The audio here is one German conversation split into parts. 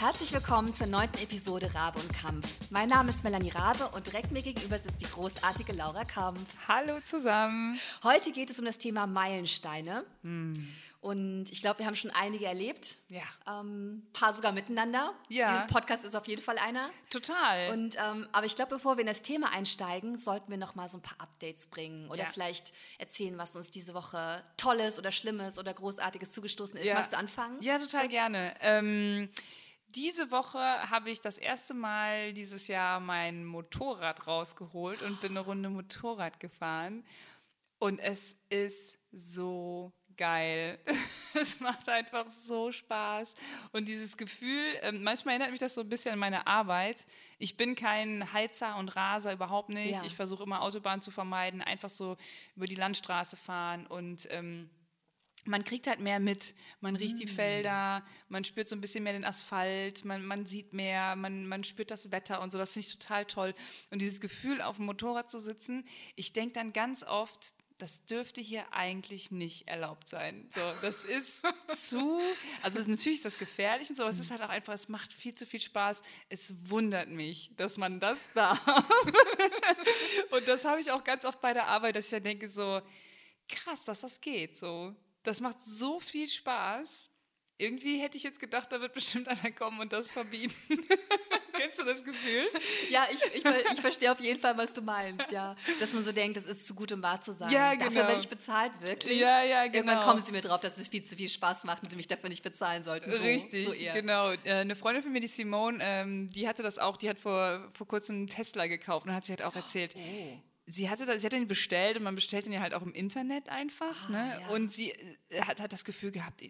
Herzlich willkommen zur neunten Episode Rabe und Kampf. Mein Name ist Melanie Rabe und direkt mir gegenüber sitzt die großartige Laura Kampf. Hallo zusammen. Heute geht es um das Thema Meilensteine. Und ich glaube, wir haben schon einige erlebt. Ja. Ähm, paar sogar miteinander. Ja. Dieses Podcast ist auf jeden Fall einer. Total. Und, ähm, aber ich glaube, bevor wir in das Thema einsteigen, sollten wir noch mal so ein paar Updates bringen oder Ja. vielleicht erzählen, was uns diese Woche Tolles oder Schlimmes oder Großartiges zugestoßen ist. Ja. Magst du anfangen? Ja, total gerne. Ähm, diese Woche habe ich das erste Mal dieses Jahr mein Motorrad rausgeholt und bin eine Runde Motorrad gefahren. Und es ist so geil. es macht einfach so Spaß. Und dieses Gefühl, ähm, manchmal erinnert mich das so ein bisschen an meine Arbeit. Ich bin kein Heizer und Raser, überhaupt nicht. Ja. Ich versuche immer Autobahn zu vermeiden, einfach so über die Landstraße fahren und ähm, man kriegt halt mehr mit, man riecht die Felder, man spürt so ein bisschen mehr den Asphalt, man, man sieht mehr, man, man spürt das Wetter und so, das finde ich total toll. Und dieses Gefühl, auf dem Motorrad zu sitzen, ich denke dann ganz oft, das dürfte hier eigentlich nicht erlaubt sein. So, das ist zu, also natürlich ist das gefährlich und so, aber es ist halt auch einfach, es macht viel zu viel Spaß. Es wundert mich, dass man das darf. und das habe ich auch ganz oft bei der Arbeit, dass ich dann denke so, krass, dass das geht. So, das macht so viel Spaß. Irgendwie hätte ich jetzt gedacht, da wird bestimmt einer kommen und das verbieten. Kennst du das Gefühl? Ja, ich, ich, ich verstehe auf jeden Fall, was du meinst, ja. Dass man so denkt, das ist zu gut, um wahr zu sein. Ja, Dafür genau. werde ich bezahlt, wirklich. Ja, ja, Irgendwann genau. kommen sie mir drauf, dass es viel zu viel Spaß macht und sie mich dafür nicht bezahlen sollten. So, Richtig, so genau. Äh, Eine Freundin von mir, die Simone, ähm, die hatte das auch, die hat vor, vor kurzem einen Tesla gekauft und hat sie halt auch erzählt. Oh. Sie hatte das, sie hat den bestellt und man bestellt den ja halt auch im Internet einfach. ne? Ah, ja. Und sie äh, hat, hat das Gefühl gehabt,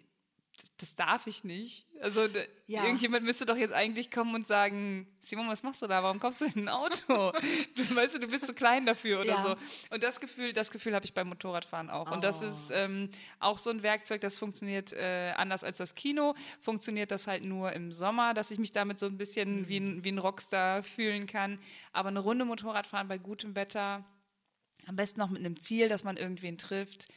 das darf ich nicht. Also Ja. irgendjemand müsste doch jetzt eigentlich kommen und sagen, Simon, was machst du da? Warum kommst du in ein Auto? du weißt du, du bist zu klein dafür oder Ja. so. Und das Gefühl, das Gefühl habe ich beim Motorradfahren auch. Und das Oh. ist ähm, auch so ein Werkzeug, das funktioniert äh, anders als das Kino. Funktioniert das halt nur im Sommer, dass ich mich damit so ein bisschen wie, ein, wie ein Rockstar fühlen kann. Aber eine Runde Motorradfahren bei gutem Wetter, am besten noch mit einem Ziel, dass man irgendwen trifft.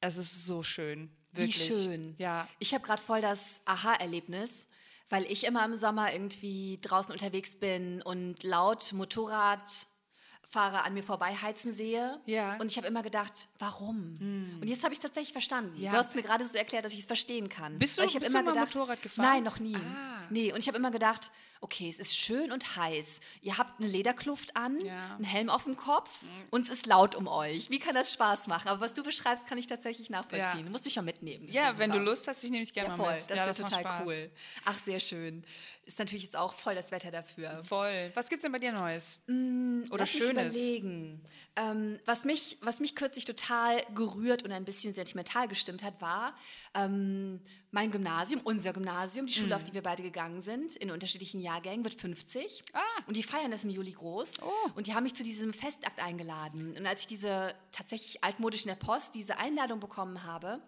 Es ist so schön. Wirklich. Wie schön. Ja. Ich habe gerade voll das Aha-Erlebnis, weil ich immer im Sommer irgendwie draußen unterwegs bin und laut Motorradfahrer an mir vorbeiheizen sehe. Ja. Und ich habe immer gedacht, warum? Und jetzt habe ich es tatsächlich verstanden. Ja. Du hast mir gerade so erklärt, dass ich es verstehen kann. Bist du- ich bist du immer mal gedacht, Motorrad gefahren? Nein, noch nie. Ah. Nee, und ich habe immer gedacht, okay, es ist schön und heiß. Ihr habt eine Lederkluft an, Ja. Mhm. einen Helm auf dem Kopf und es ist laut um euch. Wie kann das Spaß machen? Aber was du beschreibst, kann ich tatsächlich nachvollziehen. Ja. Du musst mich mal mitnehmen. Das Ja, wenn du. Lust hast, ich nehme dich gerne Ja, mal voll. mit. Das ja, wäre total Spaß. cool. Ach, sehr schön. Ist natürlich jetzt auch voll das Wetter dafür. Voll. Was gibt's denn bei dir Neues? Oder Mm, Lass mich Schönes? überlegen. Ähm, was, mich, was mich kürzlich total gerührt und ein bisschen sentimental gestimmt hat, war ähm, mein Gymnasium, unser Gymnasium, die. Schule, auf die wir beide gegangen sind, in unterschiedlichen Jahrgängen, wird 50. Ah. Und die feiern das im Juli groß. Oh. Und die haben mich zu diesem Festakt eingeladen. Und als ich diese tatsächlich altmodisch in der Post diese Einladung bekommen habe,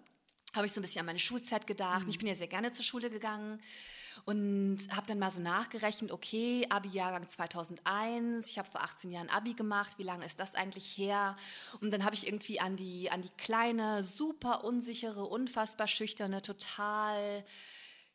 habe ich so ein bisschen an meine Schulzeit gedacht. Ich bin ja sehr gerne zur Schule gegangen und habe dann mal so nachgerechnet, okay, Abi-Jahrgang 2001, ich habe vor 18 Jahren Abi gemacht, wie lange ist das eigentlich her? Und dann habe ich irgendwie an die, an die kleine, super unsichere, unfassbar schüchterne, total,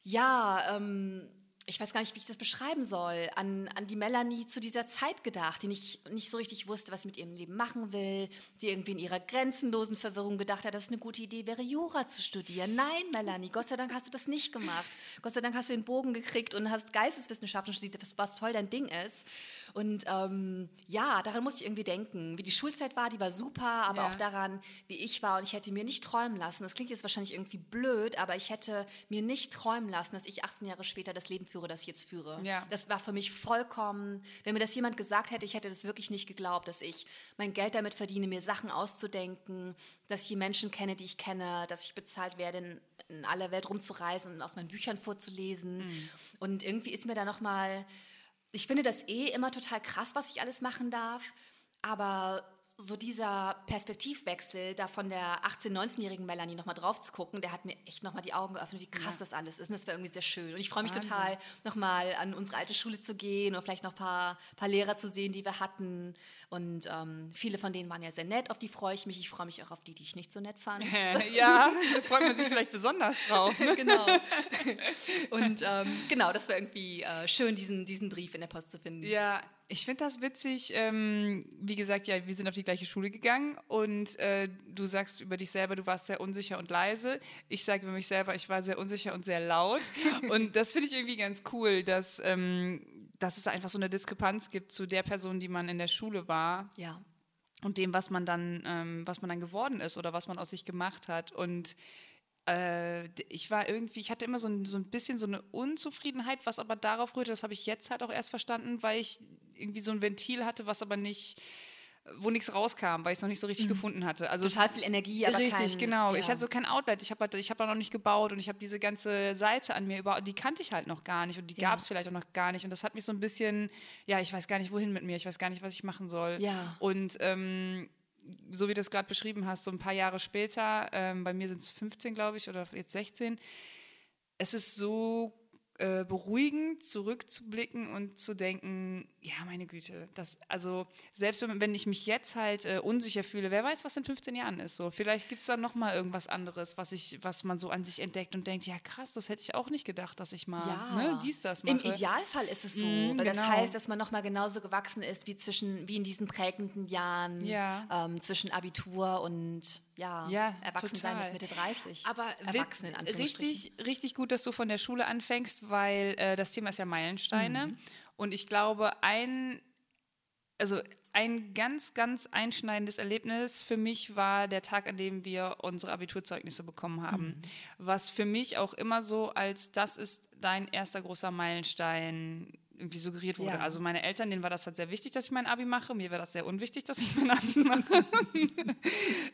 ja, ähm, ich weiß gar nicht, wie ich das beschreiben soll, an, an die Melanie zu dieser Zeit gedacht, die nicht, nicht so richtig wusste, was sie mit ihrem Leben machen will, die irgendwie in ihrer grenzenlosen Verwirrung gedacht hat, dass es eine gute Idee wäre, Jura zu studieren. Nein, Melanie, Gott sei Dank hast du das nicht gemacht. Gott sei Dank hast du den Bogen gekriegt und hast Geisteswissenschaften studiert, was, voll dein Ding ist. Und ähm, ja, daran musste ich irgendwie denken. Wie die Schulzeit war, die war super, aber Ja. auch daran, wie ich war. Und ich hätte mir nicht träumen lassen, das klingt jetzt wahrscheinlich irgendwie blöd, aber ich hätte mir nicht träumen lassen, dass ich 18 Jahre später das Leben führe, das ich jetzt führe. Ja. Das war für mich vollkommen, wenn mir das jemand gesagt hätte, ich hätte das wirklich nicht geglaubt, dass ich mein Geld damit verdiene, mir Sachen auszudenken, dass ich die Menschen kenne, die ich kenne, dass ich bezahlt werde, in, in aller Welt rumzureisen und aus meinen Büchern vorzulesen. Mhm. Und irgendwie ist mir da nochmal, ich finde das eh immer total krass, was ich alles machen darf, aber so dieser Perspektivwechsel, da von der 18-, 19-jährigen Melanie nochmal drauf zu gucken, der hat mir echt nochmal die Augen geöffnet, wie krass ja. das alles ist. Und das war irgendwie sehr schön. Und ich freue mich Wahnsinn. total, nochmal an unsere alte Schule zu gehen und vielleicht noch ein paar, paar Lehrer zu sehen, die wir hatten. Und ähm, viele von denen waren ja sehr nett, auf die freue ich mich. Ich freue mich auch auf die, die ich nicht so nett fand. ja, da freut man sich vielleicht besonders drauf. Ne? genau. Und ähm, genau, das war irgendwie äh, schön, diesen, diesen Brief in der Post zu finden. Ja, ich finde das witzig. Ähm, wie gesagt, ja, wir sind auf die gleiche Schule gegangen und äh, du sagst über dich selber, du warst sehr unsicher und leise. Ich sage über mich selber, ich war sehr unsicher und sehr laut. und das finde ich irgendwie ganz cool, dass, ähm, dass es einfach so eine Diskrepanz gibt zu der Person, die man in der Schule war. Ja. Und dem, was man dann, ähm, was man dann geworden ist oder was man aus sich gemacht hat. Und ich war irgendwie, ich hatte immer so ein, so ein bisschen so eine Unzufriedenheit, was aber darauf rührte, das habe ich jetzt halt auch erst verstanden, weil ich irgendwie so ein Ventil hatte, was aber nicht wo nichts rauskam, weil ich es noch nicht so richtig mhm. gefunden hatte. Also total viel Energie, aber richtig, kein, genau. Ja. Ich hatte so kein Outlet. Ich habe halt, ich habe noch nicht gebaut und ich habe diese ganze Seite an mir über, die kannte ich halt noch gar nicht und die ja. gab es vielleicht auch noch gar nicht und das hat mich so ein bisschen, ja, ich weiß gar nicht wohin mit mir, ich weiß gar nicht, was ich machen soll. Ja. Und ähm, so wie du es gerade beschrieben hast, so ein paar Jahre später, ähm, bei mir sind es 15, glaube ich, oder jetzt 16, es ist so äh, beruhigend zurückzublicken und zu denken, ja, meine Güte, das, also selbst wenn, ich mich jetzt halt äh, unsicher fühle, wer weiß, was in 15 Jahren ist. So, vielleicht gibt es dann nochmal irgendwas anderes, was ich, was man so an sich entdeckt und denkt, ja krass, das hätte ich auch nicht gedacht, dass ich mal ja. ne, dies, das mache. Im Idealfall ist es so, mm, weil genau. das heißt, dass man nochmal genauso gewachsen ist wie zwischen, wie in diesen prägenden Jahren ja. ähm, zwischen Abitur und ja, ja Erwachsensein mit Mitte 30. Aber Erwachsenen, richtig, richtig gut, dass du von der Schule anfängst, weil äh, das Thema ist ja Meilensteine. Mhm. Und ich glaube, ein, also ein ganz, ganz einschneidendes Erlebnis für mich war der Tag, an dem wir unsere Abiturzeugnisse bekommen haben. Mhm. Was für mich auch immer so als das ist dein erster großer Meilenstein irgendwie suggeriert wurde. Ja. Also meine Eltern, denen war das halt sehr wichtig, dass ich mein Abi mache. Mir war das sehr unwichtig, dass ich mein Abi mache.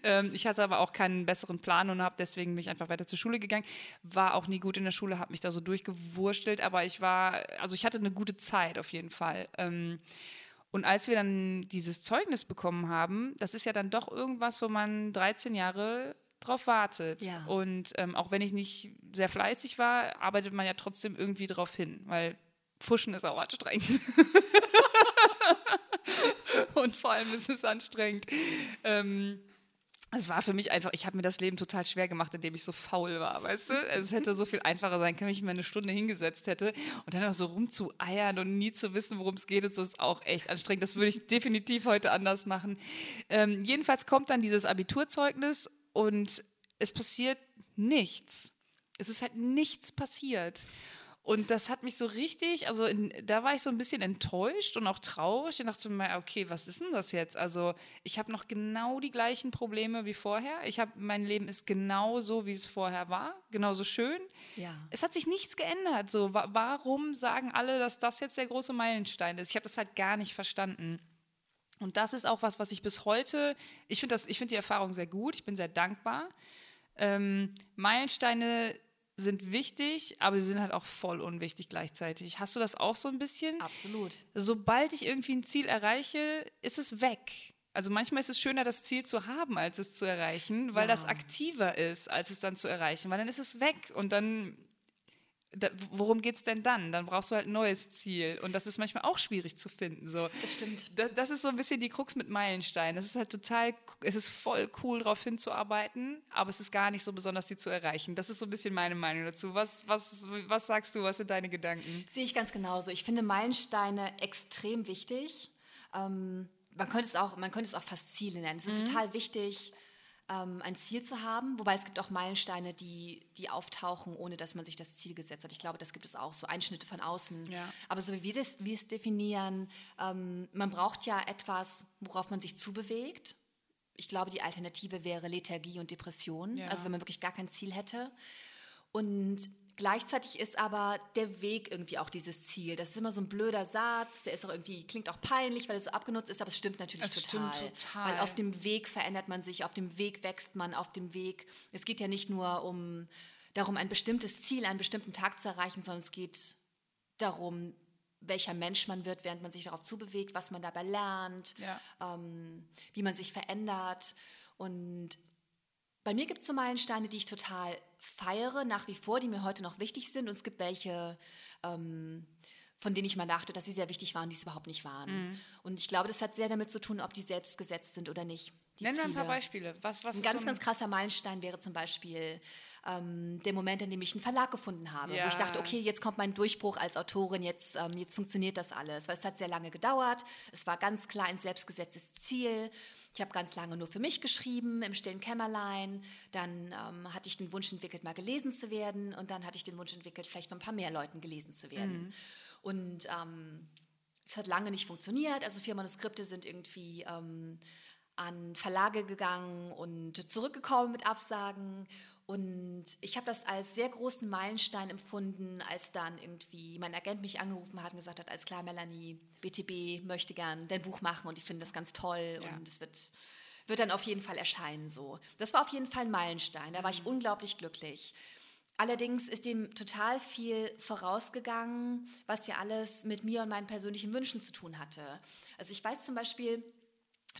ähm, ich hatte aber auch keinen besseren Plan und habe deswegen mich einfach weiter zur Schule gegangen. War auch nie gut in der Schule, habe mich da so durchgewurstelt, aber ich war, also ich hatte eine gute Zeit auf jeden Fall. Ähm, und als wir dann dieses Zeugnis bekommen haben, das ist ja dann doch irgendwas, wo man 13 Jahre drauf wartet. Ja. Und ähm, auch wenn ich nicht sehr fleißig war, arbeitet man ja trotzdem irgendwie drauf hin, weil Pfuschen ist auch anstrengend. und vor allem ist es anstrengend. Ähm, es war für mich einfach, ich habe mir das Leben total schwer gemacht, indem ich so faul war, weißt du? Es hätte so viel einfacher sein können, wenn ich mir eine Stunde hingesetzt hätte und dann auch so rumzueiern und nie zu wissen, worum es geht, das ist auch echt anstrengend. Das würde ich definitiv heute anders machen. Ähm, jedenfalls kommt dann dieses Abiturzeugnis und es passiert nichts. Es ist halt nichts passiert. Und das hat mich so richtig, also in, da war ich so ein bisschen enttäuscht und auch traurig und dachte mir, okay, was ist denn das jetzt? Also ich habe noch genau die gleichen Probleme wie vorher. Ich habe, mein Leben ist genau so, wie es vorher war, genauso schön. Ja. Es hat sich nichts geändert. So, wa warum sagen alle, dass das jetzt der große Meilenstein ist? Ich habe das halt gar nicht verstanden. Und das ist auch was, was ich bis heute, ich finde find die Erfahrung sehr gut, ich bin sehr dankbar. Ähm, Meilensteine sind wichtig, aber sie sind halt auch voll unwichtig gleichzeitig. Hast du das auch so ein bisschen? Absolut. Sobald ich irgendwie ein Ziel erreiche, ist es weg. Also manchmal ist es schöner, das Ziel zu haben, als es zu erreichen, weil ja. das aktiver ist, als es dann zu erreichen, weil dann ist es weg und dann da, worum geht es denn dann? Dann brauchst du halt ein neues Ziel. Und das ist manchmal auch schwierig zu finden. So. Das stimmt. Das, das ist so ein bisschen die Krux mit Meilensteinen. Es ist halt total, es ist voll cool, darauf hinzuarbeiten, aber es ist gar nicht so besonders, sie zu erreichen. Das ist so ein bisschen meine Meinung dazu. Was, was, was sagst du, was sind deine Gedanken? Sehe ich ganz genauso. Ich finde Meilensteine extrem wichtig. Ähm, man, könnte es auch, man könnte es auch fast Ziele nennen. Es ist mhm. total wichtig, ähm, ein Ziel zu haben. Wobei es gibt auch Meilensteine, die, die auftauchen, ohne dass man sich das Ziel gesetzt hat. Ich glaube, das gibt es auch, so Einschnitte von außen. Ja. Aber so wie wir, das, wir es definieren, ähm, man braucht ja etwas, worauf man sich zubewegt. Ich glaube, die Alternative wäre Lethargie und Depression, ja. also wenn man wirklich gar kein Ziel hätte. Und Gleichzeitig ist aber der Weg irgendwie auch dieses Ziel. Das ist immer so ein blöder Satz, der ist auch irgendwie, klingt auch peinlich, weil er so abgenutzt ist, aber es stimmt natürlich es total. Stimmt total. Weil auf dem Weg verändert man sich, auf dem Weg wächst man, auf dem Weg. Es geht ja nicht nur um darum, ein bestimmtes Ziel, einen bestimmten Tag zu erreichen, sondern es geht darum, welcher Mensch man wird, während man sich darauf zubewegt, was man dabei lernt, Ja. ähm, wie man sich verändert. Und bei mir gibt es so Meilensteine, die ich total feiere, nach wie vor, die mir heute noch wichtig sind. Und es gibt welche, ähm, von denen ich mal dachte, dass sie sehr wichtig waren, die es überhaupt nicht waren. Mhm. Und ich glaube, das hat sehr damit zu tun, ob die selbst gesetzt sind oder nicht. Die Nenn mir ein paar Beispiele. Was, was Ein ganz, so ganz krasser Meilenstein wäre zum Beispiel ähm, der Moment, in dem ich einen Verlag gefunden habe, wo Ja. ich dachte, okay, jetzt kommt mein Durchbruch als Autorin, jetzt, ähm, jetzt funktioniert das alles. Weil es hat sehr lange gedauert, es war ganz klar ein selbstgesetztes Ziel. Ich habe ganz lange nur für mich geschrieben, im stillen Kämmerlein. Dann ähm, hatte ich den Wunsch entwickelt, mal gelesen zu werden. Und dann hatte ich den Wunsch entwickelt, vielleicht von ein paar mehr Leuten gelesen zu werden. Und ähm, es hat lange nicht funktioniert. Also vier Manuskripte sind irgendwie ähm, an Verlage gegangen und zurückgekommen mit Absagen. Und ich habe das als sehr großen Meilenstein empfunden, als dann irgendwie mein Agent mich angerufen hat und gesagt hat, alles klar, Melanie, BTB möchte gern dein Buch machen und ich finde das ganz toll Ja. und es wird, wird dann auf jeden Fall erscheinen so. Das war auf jeden Fall ein Meilenstein, da war ich unglaublich glücklich. Allerdings ist dem total viel vorausgegangen, was ja alles mit mir und meinen persönlichen Wünschen zu tun hatte. Also ich weiß zum Beispiel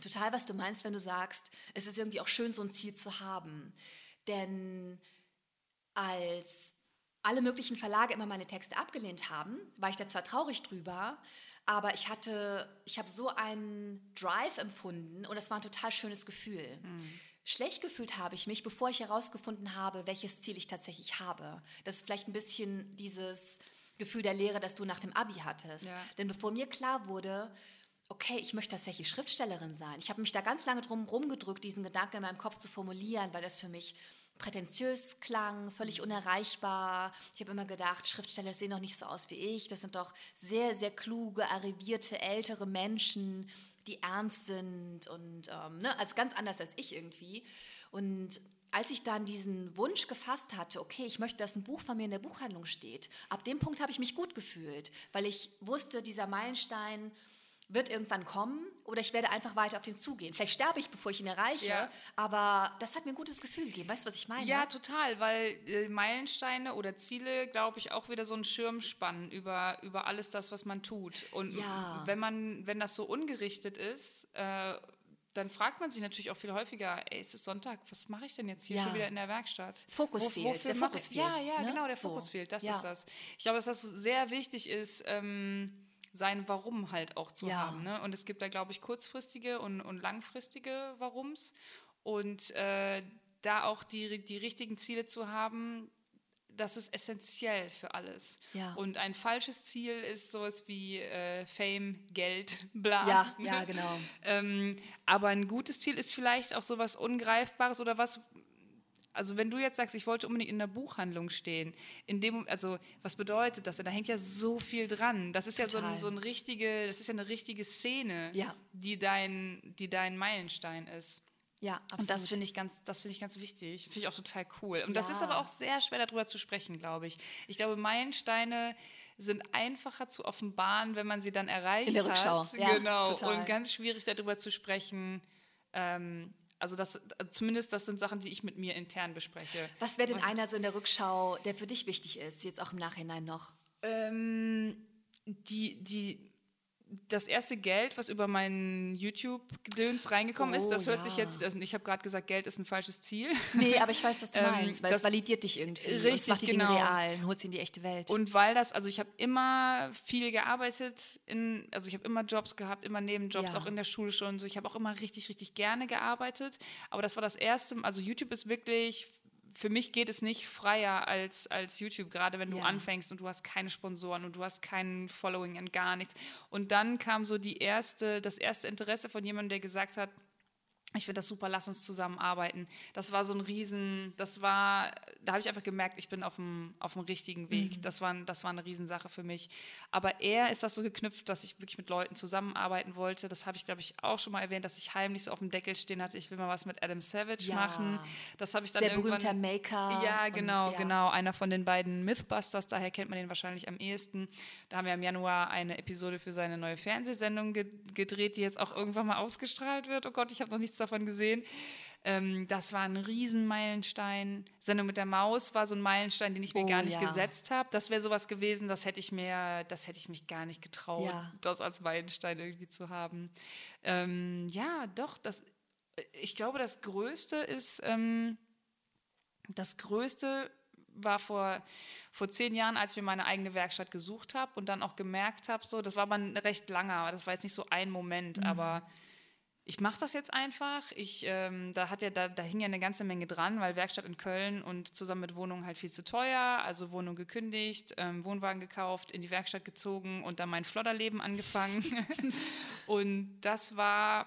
total, was du meinst, wenn du sagst, es ist irgendwie auch schön, so ein Ziel zu haben. Denn als alle möglichen Verlage immer meine Texte abgelehnt haben, war ich da zwar traurig drüber, aber ich hatte, ich habe so einen Drive empfunden und es war ein total schönes Gefühl. Schlecht gefühlt habe ich mich, bevor ich herausgefunden habe, welches Ziel ich tatsächlich habe. Das ist vielleicht ein bisschen dieses Gefühl der Lehre, das du nach dem Abi hattest. Ja. Denn bevor mir klar wurde, okay, ich möchte tatsächlich Schriftstellerin sein, ich habe mich da ganz lange drum rumgedrückt, diesen Gedanken in meinem Kopf zu formulieren, weil das für mich prätentiös klang, völlig unerreichbar. Ich habe immer gedacht, Schriftsteller sehen doch nicht so aus wie ich. Das sind doch sehr, sehr kluge, arrivierte, ältere Menschen, die ernst sind und ähm, ne, also ganz anders als ich irgendwie. Und als ich dann diesen Wunsch gefasst hatte, okay, ich möchte, dass ein Buch von mir in der Buchhandlung steht, ab dem Punkt habe ich mich gut gefühlt, weil ich wusste, dieser Meilenstein wird irgendwann kommen oder ich werde einfach weiter auf den zugehen. Vielleicht sterbe ich, bevor ich ihn erreiche, Ja. aber das hat mir ein gutes Gefühl gegeben. Weißt du, was ich meine? Ja, total, weil äh, Meilensteine oder Ziele, glaube ich, auch wieder so einen Schirm spannen über, über alles das, was man tut. Und Ja. wenn man, wenn das so ungerichtet ist, äh, dann fragt man sich natürlich auch viel häufiger, ey, es ist Sonntag, was mache ich denn jetzt hier Ja. schon wieder in der Werkstatt? Fokus fehlt, der Fokus ich, Ja, fehlt, ja, ne? genau, der So. Fokus fehlt, das Ja. ist das. Ich glaube, dass das sehr wichtig ist, ähm, sein Warum halt auch zu Ja. haben. Ne? Und es gibt da, glaube ich, kurzfristige und, und langfristige Warums. Und äh, da auch die, die richtigen Ziele zu haben, das ist essentiell für alles. Ja. Und ein falsches Ziel ist sowas wie äh, Fame, Geld, bla. Ja, ja, genau. ähm, aber ein gutes Ziel ist vielleicht auch sowas Ungreifbares oder was. Also wenn du jetzt sagst, ich wollte unbedingt in der Buchhandlung stehen, in dem, also was bedeutet das? denn? Da hängt ja so viel dran. Das ist ja so, ein, Total. so ein richtige, das ist ja eine richtige Szene, Ja. die dein, die dein Meilenstein ist. Ja, absolut. Und das finde ich ganz, das finde ich ganz wichtig. Finde ich auch total cool. Und das Ja. ist aber auch sehr schwer darüber zu sprechen, glaube ich. Ich glaube, Meilensteine sind einfacher zu offenbaren, wenn man sie dann erreicht In der Rückschau, hat. ja, genau. total. Und ganz schwierig darüber zu sprechen. Ähm, also das, zumindest das sind Sachen, die ich mit mir intern bespreche. Was wäre denn einer so in der Rückschau, der für dich wichtig ist, jetzt auch im Nachhinein noch? Ähm, die, die, das erste Geld, was über meinen YouTube-Gedöns reingekommen ist, Oh, das hört sich ja. jetzt, also ich habe gerade gesagt, Geld ist ein falsches Ziel. Nee, aber ich weiß, was du Ähm, meinst, weil das- es validiert dich irgendwie. Richtig, macht die genau. Dinge real und holt sie in die echte Welt. Und weil das, also ich habe immer viel gearbeitet, in, also ich habe immer Jobs gehabt, immer Nebenjobs, Ja. auch in der Schule schon. So, ich habe auch immer richtig, richtig gerne gearbeitet. Aber das war das erste, also YouTube ist wirklich, für mich geht es nicht freier als, als YouTube, gerade wenn du Ja. anfängst und du hast keine Sponsoren und du hast kein Following und gar nichts. Und dann kam so die erste, das erste Interesse von jemandem, der gesagt hat, ich finde das super, lass uns zusammenarbeiten. Das war so ein Riesen, das war, da habe ich einfach gemerkt, ich bin auf dem, auf dem richtigen Weg. Das, war, das war eine Riesensache für mich. Aber eher ist das so geknüpft, dass ich wirklich mit Leuten zusammenarbeiten wollte. Das habe ich, glaube ich, auch schon mal erwähnt, dass ich heimlich so auf dem Deckel stehen hatte, ich will mal was mit Adam Savage Ja. machen. Das habe ich dann Sehr irgendwann... berühmter Maker. Ja, und genau, ja. genau. Einer von den beiden Mythbusters, daher kennt man den wahrscheinlich am ehesten. Da haben wir im Januar eine Episode für seine neue Fernsehsendung ge gedreht, die jetzt auch irgendwann mal ausgestrahlt wird. Oh Gott, ich habe noch nichts davon gesehen. Ähm, das war ein Riesenmeilenstein. Sendung mit der Maus war so ein Meilenstein, den ich mir Oh, gar nicht ja. gesetzt habe. Das wäre sowas gewesen, das hätte ich mir, das hätte ich mich gar nicht getraut, Ja. das als Meilenstein irgendwie zu haben. Ähm, ja, doch, das, ich glaube, das Größte ist, ähm, das Größte war vor, vor zehn Jahren, als wir meine eigene Werkstatt gesucht haben und dann auch gemerkt habe, so, das war aber ein recht langer, das war jetzt nicht so ein Moment, Mhm. aber ich mache das jetzt einfach. Ich, ähm, da, hat ja, da, da hing ja eine ganze Menge dran, weil Werkstatt in Köln und zusammen mit Wohnung halt viel zu teuer. Also Wohnung gekündigt, ähm, Wohnwagen gekauft, in die Werkstatt gezogen und dann mein Flodderleben angefangen. und das war,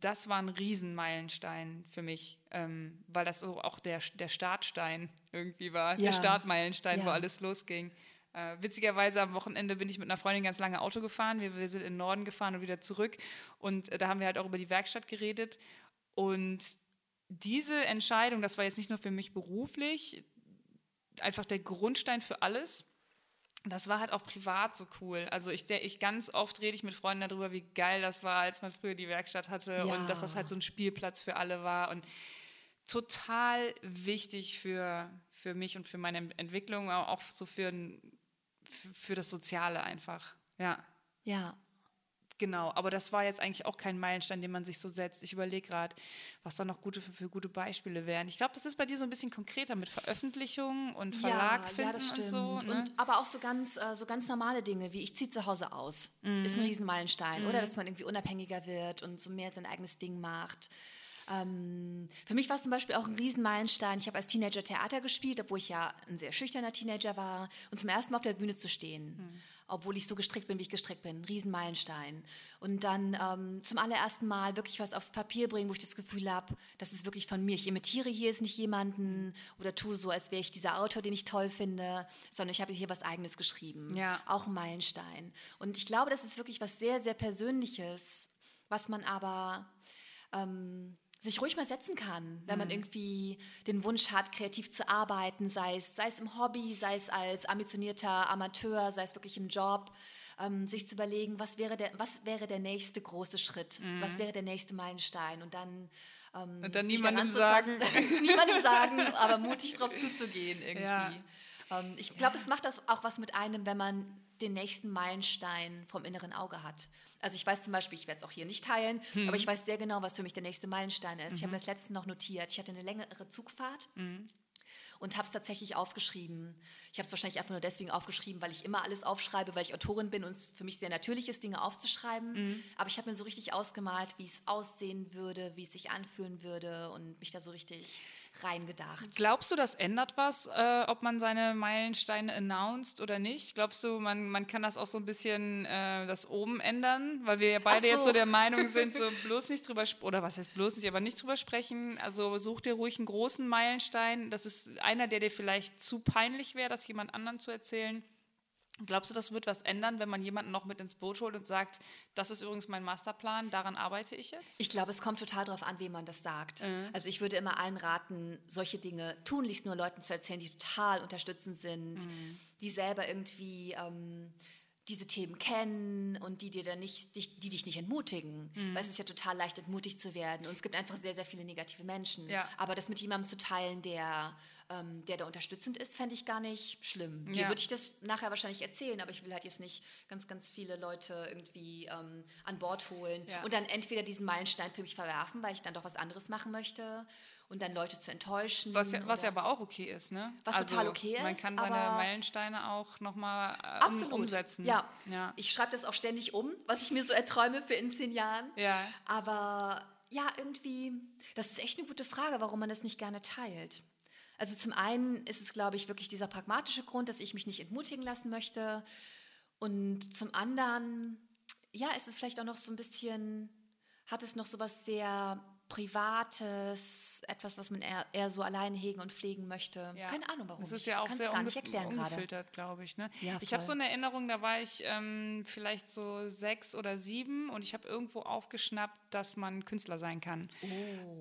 das war ein Riesenmeilenstein für mich, ähm, weil das so auch der, der Startstein irgendwie war, Ja. der Startmeilenstein, wo Ja. alles losging. Äh, witzigerweise am Wochenende bin ich mit einer Freundin ganz lange Auto gefahren. Wir, wir sind in den Norden gefahren und wieder zurück. Und äh, da haben wir halt auch über die Werkstatt geredet. Und diese Entscheidung, das war jetzt nicht nur für mich beruflich, einfach der Grundstein für alles. Das war halt auch privat so cool. Also ich, der, ich ganz oft rede ich mit Freunden darüber, wie geil das war, als man früher die Werkstatt hatte Ja. und dass das halt so ein Spielplatz für alle war und total wichtig für, für mich und für meine Entwicklung, aber auch so für, ein- für- das Soziale einfach. Ja, Ja. genau. Aber das war jetzt eigentlich auch kein Meilenstein, den man sich so setzt. Ich überlege gerade, was da noch gute, für, für gute Beispiele wären. Ich glaube, das ist bei dir so ein bisschen konkreter mit Veröffentlichung und Verlag ja, finden ja, das stimmt. und so. Ne? Und, aber auch so ganz, äh, so ganz normale Dinge, wie ich ziehe zu Hause aus, Mhm. ist ein Riesenmeilenstein. Oder dass man irgendwie unabhängiger wird und so mehr sein eigenes Ding macht. Ähm, für mich war es zum Beispiel auch ein Riesenmeilenstein. Ich habe als Teenager Theater gespielt, obwohl ich ja ein sehr schüchterner Teenager war. Und zum ersten Mal auf der Bühne zu stehen, Mhm. obwohl ich so gestrickt bin, wie ich gestrickt bin. Riesenmeilenstein. Und dann ähm, zum allerersten Mal wirklich was aufs Papier bringen, wo ich das Gefühl habe, das ist wirklich von mir. Ich imitiere hier jetzt nicht jemanden oder tue so, als wäre ich dieser Autor, den ich toll finde, sondern ich habe hier was Eigenes geschrieben. Ja. Auch ein Meilenstein. Und ich glaube, das ist wirklich was sehr, sehr Persönliches, was man aber ähm, sich ruhig mal setzen kann, wenn man irgendwie den Wunsch hat, kreativ zu arbeiten, sei es, sei es im Hobby, sei es als ambitionierter Amateur, sei es wirklich im Job, ähm, sich zu überlegen, was wäre, der, was wäre der nächste große Schritt, was wäre der nächste Meilenstein? Und dann ähm, Und dann niemandem tasten, niemandem sagen, aber mutig drauf zuzugehen irgendwie. Ja. Ähm, ich glaube, es macht das auch was mit einem, wenn man den nächsten Meilenstein vom inneren Auge hat. Also ich weiß zum Beispiel, ich werde es auch hier nicht teilen, Hm. aber ich weiß sehr genau, was für mich der nächste Meilenstein ist. Ich Mhm. habe mir das letzte noch notiert. Ich hatte eine längere Zugfahrt und habe es tatsächlich aufgeschrieben. Ich habe es wahrscheinlich einfach nur deswegen aufgeschrieben, weil ich immer alles aufschreibe, weil ich Autorin bin und es für mich sehr natürlich ist, Dinge aufzuschreiben. Mhm. Aber ich habe mir so richtig ausgemalt, wie es aussehen würde, wie es sich anfühlen würde und mich da so richtig reingedacht. Glaubst du, das ändert was, äh, ob man seine Meilensteine announced oder nicht? Glaubst du, man, man kann das auch so ein bisschen äh, das oben ändern? Weil wir ja beide so. jetzt so der Meinung sind, so bloß nicht drüber oder was heißt bloß nicht, aber nicht drüber sprechen. Also such dir ruhig einen großen Meilenstein. Das ist einer, der dir vielleicht zu peinlich wäre, das jemand anderen zu erzählen. Glaubst du, das wird was ändern, wenn man jemanden noch mit ins Boot holt und sagt, das ist übrigens mein Masterplan, daran arbeite ich jetzt? Ich glaube, es kommt total darauf an, wem man das sagt. Mhm. Also ich würde immer allen raten, solche Dinge tunlichst nur Leuten zu erzählen, die total unterstützend sind, Mhm. die selber irgendwie ähm, diese Themen kennen und die dir dann nicht, dich, die dich nicht entmutigen. Mhm. Weil es ist ja total leicht, entmutigt zu werden. Und es gibt einfach sehr, sehr viele negative Menschen. Ja. Aber das mit jemandem zu teilen, der, ähm, der da unterstützend ist, fände ich gar nicht schlimm. Dir Ja. würde ich das nachher wahrscheinlich erzählen, aber ich will halt jetzt nicht ganz, ganz viele Leute irgendwie ähm, an Bord holen Ja. und dann entweder diesen Meilenstein für mich verwerfen, weil ich dann doch was anderes machen möchte und dann Leute zu enttäuschen. Was ja, was ja aber auch okay ist, ne? Was total okay Man ist, kann seine Meilensteine auch nochmal äh, um, Absolut. umsetzen. Ja. ja. Ich schreibe das auch ständig um, was ich mir so erträume für in zehn Jahren. Ja. Aber ja, irgendwie, das ist echt eine gute Frage, warum man das nicht gerne teilt. Also zum einen ist es, glaube ich, wirklich dieser pragmatische Grund, dass ich mich nicht entmutigen lassen möchte. Und zum anderen, ja, ist es vielleicht auch noch so ein bisschen, hat es noch so was sehr Privates, etwas, was man eher, eher so alleine hegen und pflegen möchte. Ja. Keine Ahnung, warum. Das ist ja auch sehr gar nicht erklären ungefiltert, glaube ich. Ne? Ja, ich habe so eine Erinnerung, da war ich ähm, vielleicht so sechs oder sieben und ich habe irgendwo aufgeschnappt, dass man Künstler sein kann. Oh.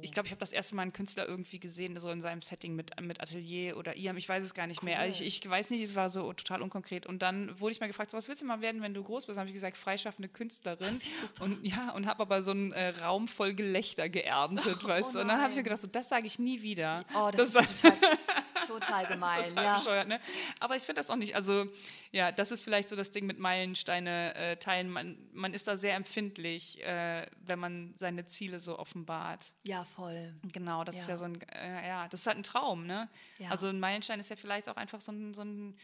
Ich glaube, ich habe das erste Mal einen Künstler irgendwie gesehen, so in seinem Setting mit, mit Atelier oder IAM, ich weiß es gar nicht mehr. Also ich, ich weiß nicht, es war so total unkonkret. Und dann wurde ich mal gefragt, so, was willst du mal werden, wenn du groß bist? Dann habe ich gesagt, freischaffende Künstlerin. Und ja, und habe aber so einen äh, Raum voll Gelächter geerntet Oh, weißt du. Und dann habe ich mir gedacht, so, das sage ich nie wieder. Oh, das, ist total, total gemein. total ja. bescheuert, ne? Aber ich finde das auch nicht, also ja, das ist vielleicht so das Ding mit Meilensteine äh, teilen. Man, man ist da sehr empfindlich, äh, wenn man seine Ziele so offenbart. ja, voll. Genau, das ist Ja. ja so ein, äh, ja, das ist halt ein Traum, ne? Ja. Also ein Meilenstein ist ja vielleicht auch einfach so ein, so ein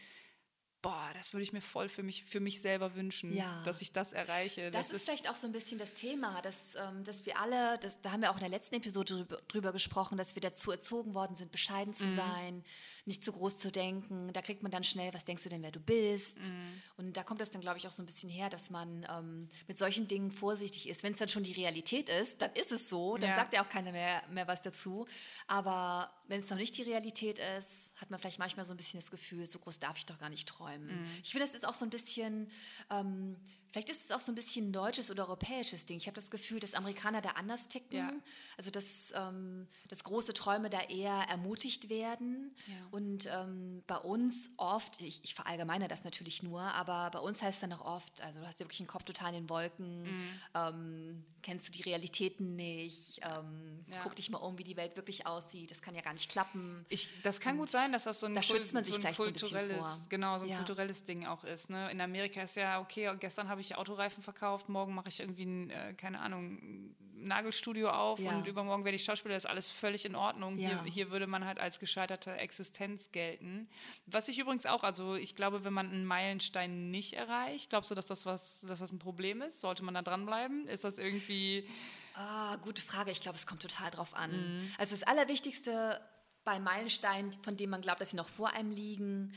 boah, das würde ich mir voll für mich, für mich selber wünschen, Ja. dass ich das erreiche. Das, ist vielleicht auch so ein bisschen das Thema, dass, ähm, dass wir alle, das, da haben wir auch in der letzten Episode drüber, drüber gesprochen, dass wir dazu erzogen worden sind, bescheiden Mhm. zu sein, nicht zu groß zu denken. Da kriegt man dann schnell, was denkst du denn, wer du bist? Mhm. Und da kommt das dann, glaube ich, auch so ein bisschen her, dass man ähm, mit solchen Dingen vorsichtig ist. Wenn es dann schon die Realität ist, dann ist es so, dann Ja. sagt ja auch keiner mehr, mehr was dazu. Aber wenn es noch nicht die Realität ist, hat man vielleicht manchmal so ein bisschen das Gefühl, so groß darf ich doch gar nicht träumen. Mhm. Ich finde, das ist auch so ein bisschen, ähm, vielleicht ist es auch so ein bisschen ein deutsches oder europäisches Ding. Ich habe das Gefühl, dass Amerikaner da anders ticken. Ja. Also, dass, ähm, dass große Träume da eher ermutigt werden. Ja. Und ähm, bei uns oft, ich, ich verallgemeine das natürlich nur, aber bei uns heißt es dann auch oft, also du hast ja wirklich den Kopf total in den Wolken, Mhm. ähm, kennst du die Realitäten nicht, ähm, Ja. guck dich mal um, wie die Welt wirklich aussieht, das kann ja gar nicht klappen. Ich, das kann gut sein, dass das so ein, da sich so ein vielleicht so ein kulturelles, genau, so ein kulturelles Ding auch ist. Ne? In Amerika ist ja, okay, gestern habe ich Autoreifen verkauft, morgen mache ich irgendwie ein, äh, keine Ahnung, ein Nagelstudio auf Ja. und übermorgen werde ich Schauspieler, das ist alles völlig in Ordnung. Ja. Hier, hier würde man halt als gescheiterte Existenz gelten. Was ich übrigens auch, also ich glaube, wenn man einen Meilenstein nicht erreicht, glaubst du, dass das was, dass das ein Problem ist? Sollte man da dranbleiben? Ist das irgendwie. Ah, gute Frage. Ich glaube, es kommt total drauf an. Mhm. Also das Allerwichtigste bei Meilensteinen, von denen man glaubt, dass sie noch vor einem liegen,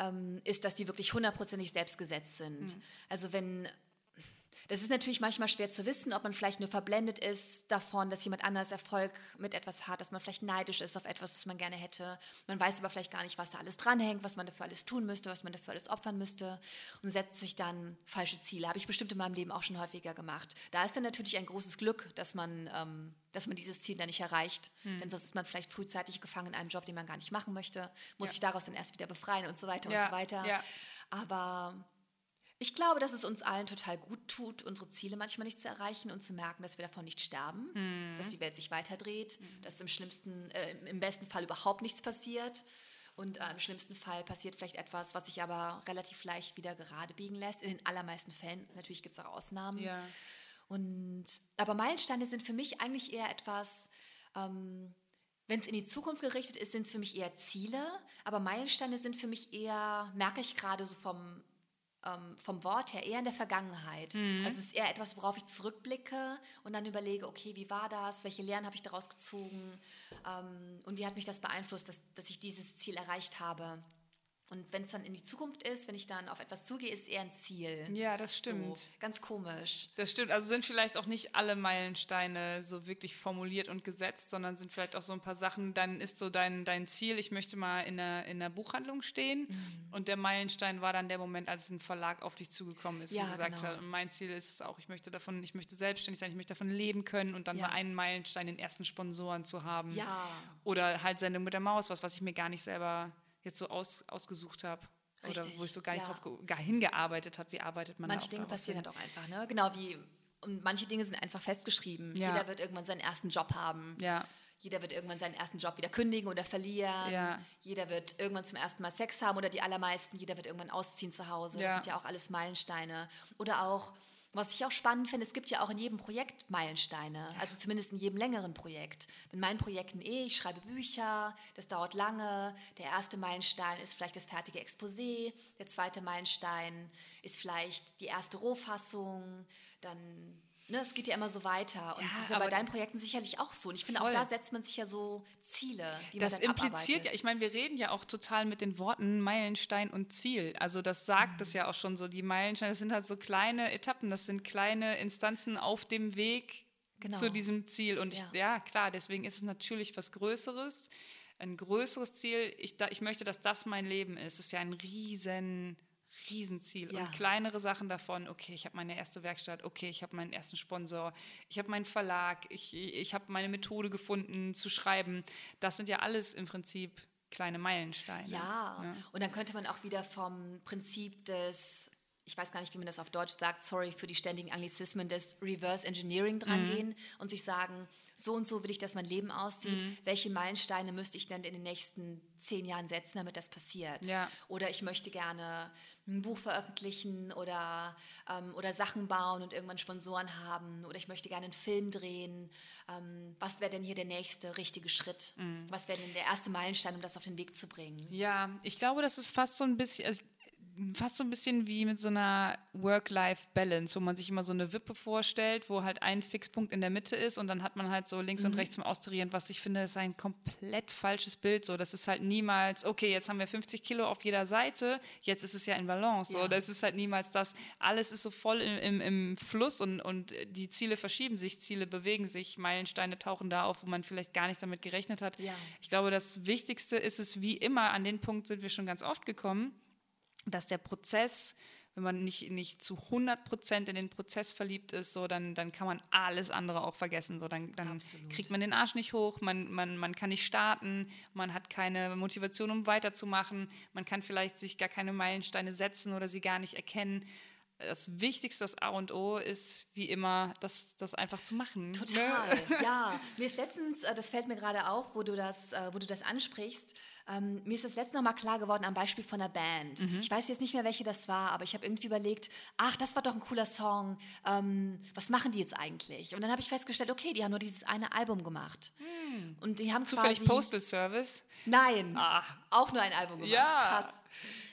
ähm, ist, dass die wirklich hundertprozentig selbst gesetzt sind. Mhm. Also wenn das ist natürlich manchmal schwer zu wissen, ob man vielleicht nur verblendet ist davon, dass jemand anders Erfolg mit etwas hat, dass man vielleicht neidisch ist auf etwas, was man gerne hätte. Man weiß aber vielleicht gar nicht, was da alles dranhängt, was man dafür alles tun müsste, was man dafür alles opfern müsste und setzt sich dann falsche Ziele. Habe ich bestimmt in meinem Leben auch schon häufiger gemacht. Da ist dann natürlich ein großes Glück, dass man, ähm, dass man dieses Ziel dann nicht erreicht. Denn sonst ist man vielleicht frühzeitig gefangen in einem Job, den man gar nicht machen möchte, muss Ja. sich daraus dann erst wieder befreien und so weiter Ja, und so weiter. ja. Aber ich glaube, dass es uns allen total gut tut, unsere Ziele manchmal nicht zu erreichen und zu merken, dass wir davon nicht sterben, Mhm. dass die Welt sich weiterdreht, dass im schlimmsten, äh, im besten Fall überhaupt nichts passiert. Und äh, im schlimmsten Fall passiert vielleicht etwas, was sich aber relativ leicht wieder gerade biegen lässt. In den allermeisten Fällen. Natürlich gibt es auch Ausnahmen. Ja. Und, aber Meilensteine sind für mich eigentlich eher etwas, ähm, wenn es in die Zukunft gerichtet ist, sind es für mich eher Ziele. Aber Meilensteine sind für mich eher, merke ich gerade so vom, ähm, vom Wort her, eher in der Vergangenheit. Also es ist eher etwas, worauf ich zurückblicke und dann überlege, okay, wie war das? Welche Lehren habe ich daraus gezogen? Ähm, und wie hat mich das beeinflusst, dass, dass ich dieses Ziel erreicht habe? Und wenn es dann in die Zukunft ist, wenn ich dann auf etwas zugehe, ist es eher ein Ziel. Ja, das stimmt. So, ganz komisch. Das stimmt. Also sind vielleicht auch nicht alle Meilensteine so wirklich formuliert und gesetzt, sondern sind vielleicht auch so ein paar Sachen. Dann ist so dein, dein Ziel, ich möchte mal in der, in der Buchhandlung stehen. Mhm. Und der Meilenstein war dann der Moment, als ein Verlag auf dich zugekommen ist Ja, und gesagt genau. hat, mein Ziel ist es auch, ich möchte davon, ich möchte selbstständig sein, ich möchte davon leben können und dann Ja. war ein Meilenstein, den ersten Sponsoren zu haben. Ja. Oder halt Sendung mit der Maus, was, was ich mir gar nicht selber jetzt so aus, ausgesucht habe. Oder wo ich so gar nicht ja. drauf gar hingearbeitet habe, wie arbeitet man da Manche auch Dinge passieren hin. halt auch einfach, ne? Genau wie, und manche Dinge sind einfach festgeschrieben. Ja. Jeder wird irgendwann seinen ersten Job haben. Ja. Jeder wird irgendwann seinen ersten Job wieder kündigen oder verlieren. Ja. Jeder wird irgendwann zum ersten Mal Sex haben oder die allermeisten. Jeder wird irgendwann ausziehen zu Hause. Das sind ja auch alles Meilensteine. Oder auch, was ich auch spannend finde, es gibt ja auch in jedem Projekt Meilensteine. Also zumindest in jedem längeren Projekt. In meinen Projekten eh, ich schreibe Bücher, das dauert lange. Der erste Meilenstein ist vielleicht das fertige Exposé. Der zweite Meilenstein ist vielleicht die erste Rohfassung. Dann Ne, es geht ja immer so weiter. Und Ja, das ist ja bei deinen Projekten sicherlich auch so. Und ich finde, auch Voll. da setzt man sich ja so Ziele, die Das man dann impliziert ja, ich meine, wir reden ja auch total mit den Worten Meilenstein und Ziel. Also das sagt es ja auch schon so. Die Meilensteine, das sind halt so kleine Etappen, das sind kleine Instanzen auf dem Weg Genau. zu diesem Ziel. Und ich, Ja. ja, klar, deswegen ist es natürlich was Größeres, ein größeres Ziel. Ich, da, ich möchte, dass das mein Leben ist. Das ist ja ein riesen Riesenziel Ja. und kleinere Sachen davon, okay, ich habe meine erste Werkstatt, okay, ich habe meinen ersten Sponsor, ich habe meinen Verlag, ich, ich habe meine Methode gefunden zu schreiben. Das sind ja alles im Prinzip kleine Meilensteine. Ja, ne? und dann könnte man auch wieder vom Prinzip des, ich weiß gar nicht, wie man das auf Deutsch sagt, sorry für die ständigen Anglizismen, des Reverse Engineering dran Mhm. gehen und sich sagen, so und so will ich, dass mein Leben aussieht. Mhm. Welche Meilensteine müsste ich denn in den nächsten zehn Jahren setzen, damit das passiert? Ja. Oder ich möchte gerne ein Buch veröffentlichen oder, ähm, oder Sachen bauen und irgendwann Sponsoren haben oder ich möchte gerne einen Film drehen. Ähm, was wäre denn hier der nächste richtige Schritt? Mhm. Was wäre denn der erste Meilenstein, um das auf den Weg zu bringen? Ja, ich glaube, das ist fast so ein bisschen, also fast so ein bisschen wie mit so einer Work-Life-Balance, wo man sich immer so eine Wippe vorstellt, wo halt ein Fixpunkt in der Mitte ist und dann hat man halt so links und rechts zum Austarieren, was ich finde, ist ein komplett falsches Bild. So, das ist halt niemals, okay, jetzt haben wir 50 Kilo auf jeder Seite, jetzt ist es ja in Balance. So, Ja. das ist halt niemals das. Alles ist so voll im, im, im Fluss und, und die Ziele verschieben sich, Ziele bewegen sich, Meilensteine tauchen da auf, wo man vielleicht gar nicht damit gerechnet hat. Ja. Ich glaube, das Wichtigste ist es, wie immer, an den Punkt sind wir schon ganz oft gekommen, dass der Prozess, wenn man nicht, nicht zu 100 Prozent in den Prozess verliebt ist, so, dann, dann kann man alles andere auch vergessen. So, dann dann Absolut. kriegt man den Arsch nicht hoch, man, man, man kann nicht starten, man hat keine Motivation, um weiterzumachen, man kann vielleicht sich gar keine Meilensteine setzen oder sie gar nicht erkennen. Das Wichtigste, das A und O, ist wie immer, das, das einfach zu machen. Total, ja. Mir ist letztens, äh, das fällt mir gerade auf, wo du das, äh, wo du das ansprichst, ähm, mir ist das letzte mal klar geworden am Beispiel von einer Band. Mhm. Ich weiß jetzt nicht mehr, welche das war, aber ich habe irgendwie überlegt, ach, das war doch ein cooler Song. Ähm, was machen die jetzt eigentlich? Und dann habe ich festgestellt, okay, die haben nur dieses eine Album gemacht. Und die haben. Zufällig quasi... Postal Service. Nein, Ah. auch nur ein Album gemacht. Ja. Krass.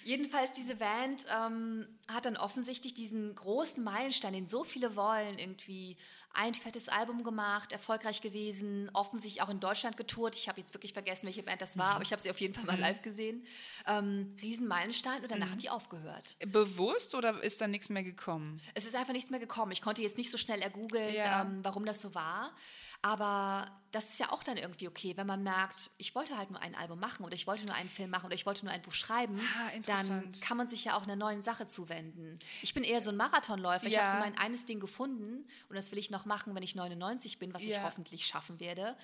Jedenfalls, diese Band ähm, hat dann offensichtlich diesen großen Meilenstein, den so viele wollen, irgendwie ein fettes Album gemacht, erfolgreich gewesen, offensichtlich auch in Deutschland getourt. Ich habe jetzt wirklich vergessen, welche Band das war, aber ich habe sie auf jeden Fall Mhm. mal live gesehen. Ähm, Riesenmeilenstein und danach haben die aufgehört. Bewusst oder ist da nichts mehr gekommen? Es ist einfach nichts mehr gekommen. Ich konnte jetzt nicht so schnell ergoogeln, Ja. ähm, warum das so war. Aber das ist ja auch dann irgendwie okay, wenn man merkt, ich wollte halt nur ein Album machen oder ich wollte nur einen Film machen oder ich wollte nur ein Buch schreiben, Ah, dann kann man sich ja auch einer neuen Sache zuwenden. Ich bin eher so ein Marathonläufer. Ich Ja. habe so mein eines Ding gefunden und das will ich noch machen, wenn ich 99 bin, was ich Ja. hoffentlich schaffen werde.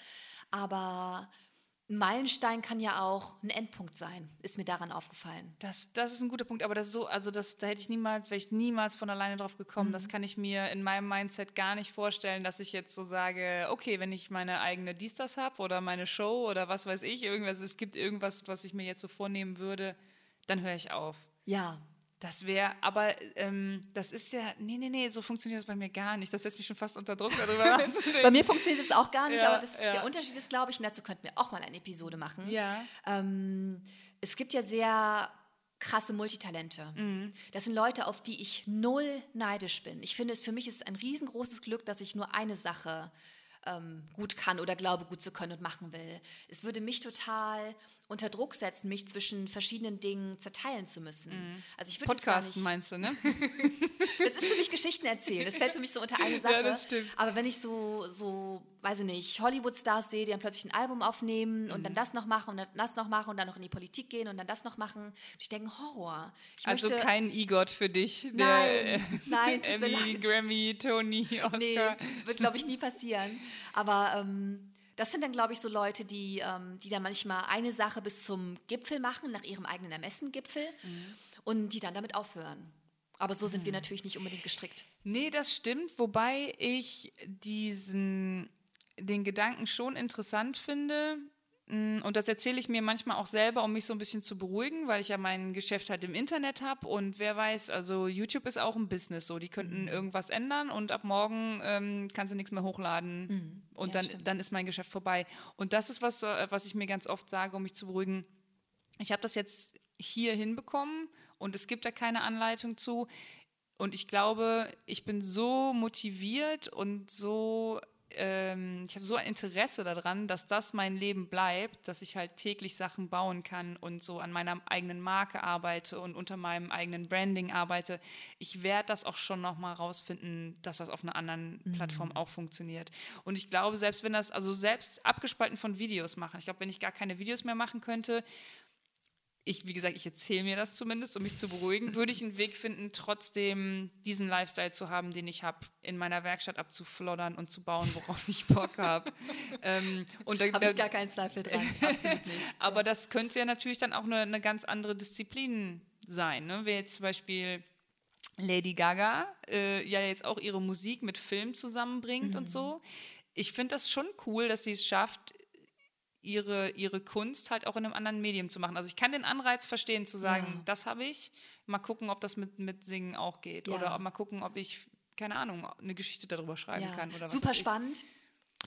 Aber ein Meilenstein kann ja auch ein Endpunkt sein, ist mir daran aufgefallen. Das, das ist ein guter Punkt, aber das so, also das, da hätte ich niemals, wäre ich niemals von alleine drauf gekommen. Das kann ich mir in meinem Mindset gar nicht vorstellen, dass ich jetzt so sage, okay, wenn ich meine eigene Distas habe oder meine Show oder was weiß ich, irgendwas, es gibt irgendwas, was ich mir jetzt so vornehmen würde, dann höre ich auf. Ja, Das wäre, aber ähm, das ist ja, nee, nee, nee, so funktioniert das bei mir gar nicht. Das setzt mich schon fast unter Druck, darüber nachzudenken. Bei mir funktioniert es auch gar nicht, Ja, aber das, ja. der Unterschied ist, glaube ich, und dazu könnten wir auch mal eine Episode machen. Ja. Ähm, es gibt ja sehr krasse Multitalente. Mhm. Das sind Leute, auf die ich null neidisch bin. Ich finde, es für mich ist ein riesengroßes Glück, dass ich nur eine Sache ähm, gut kann oder glaube, gut zu können und machen will. Es würde mich total unter Druck setzen, mich zwischen verschiedenen Dingen zerteilen zu müssen. Also ich würde Podcasten nicht, meinst du, ne? das ist für mich Geschichten erzählen. Das fällt für mich so unter eine Sache. das stimmt. Aber wenn ich so, so, weiß ich nicht, Hollywood-Stars sehe, die dann plötzlich ein Album aufnehmen und Mhm. dann das noch machen und dann das noch machen und dann noch in die Politik gehen und dann das noch machen, ich denke, Horror. Ich Also möchte, kein EGOT für dich. Der, Nein, nein, Emmy. Grammy, Tony, Oscar. Nee, wird, glaube ich, nie passieren. Aber ähm, das sind dann, glaube ich, so Leute, die, ähm, die dann manchmal eine Sache bis zum Gipfel machen, nach ihrem eigenen Ermessen-Gipfel, Mhm. und die dann damit aufhören. Aber so sind wir natürlich nicht unbedingt gestrickt. Nee, das stimmt, wobei ich diesen, den Gedanken schon interessant finde. Mm, Und das erzähle ich mir manchmal auch selber, um mich so ein bisschen zu beruhigen, weil ich ja mein Geschäft halt im Internet habe und wer weiß, also YouTube ist auch ein Business so, die könnten irgendwas ändern und ab morgen ähm, kannst du nichts mehr hochladen und Ja, dann, stimmt. dann ist mein Geschäft vorbei. Und das ist was, äh, was ich mir ganz oft sage, um mich zu beruhigen. Ich habe das jetzt hier hinbekommen und es gibt da keine Anleitung zu. Und ich glaube, ich bin so motiviert und so, ähm, ich habe so ein Interesse daran, dass das mein Leben bleibt, dass ich halt täglich Sachen bauen kann und so an meiner eigenen Marke arbeite und unter meinem eigenen Branding arbeite. Ich werde das auch schon nochmal rausfinden, dass das auf einer anderen Plattform auch funktioniert. Und ich glaube, selbst wenn das, also selbst abgespalten von Videos machen, ich glaube, wenn ich gar keine Videos mehr machen könnte, ich, wie gesagt, ich erzähle mir das zumindest, um mich zu beruhigen, würde ich einen Weg finden, trotzdem diesen Lifestyle zu haben, den ich habe, in meiner Werkstatt abzufloddern und zu bauen, worauf ich Bock habe. ähm, Habe ich gar keinen Zweifel dran. Aber das könnte ja natürlich dann auch eine, eine ganz andere Disziplin sein. Ne? Wer jetzt zum Beispiel Lady Gaga äh, ja jetzt auch ihre Musik mit Film zusammenbringt mhm. und so. Ich finde das schon cool, dass sie es schafft, ihre, ihre Kunst halt auch in einem anderen Medium zu machen. Also ich kann den Anreiz verstehen, zu sagen, ja. das habe ich. Mal gucken, ob das mit, mit Singen auch geht. Ja. Oder mal gucken, ob ich, keine Ahnung, eine Geschichte darüber schreiben ja. kann. Oder Super spannend. Ich.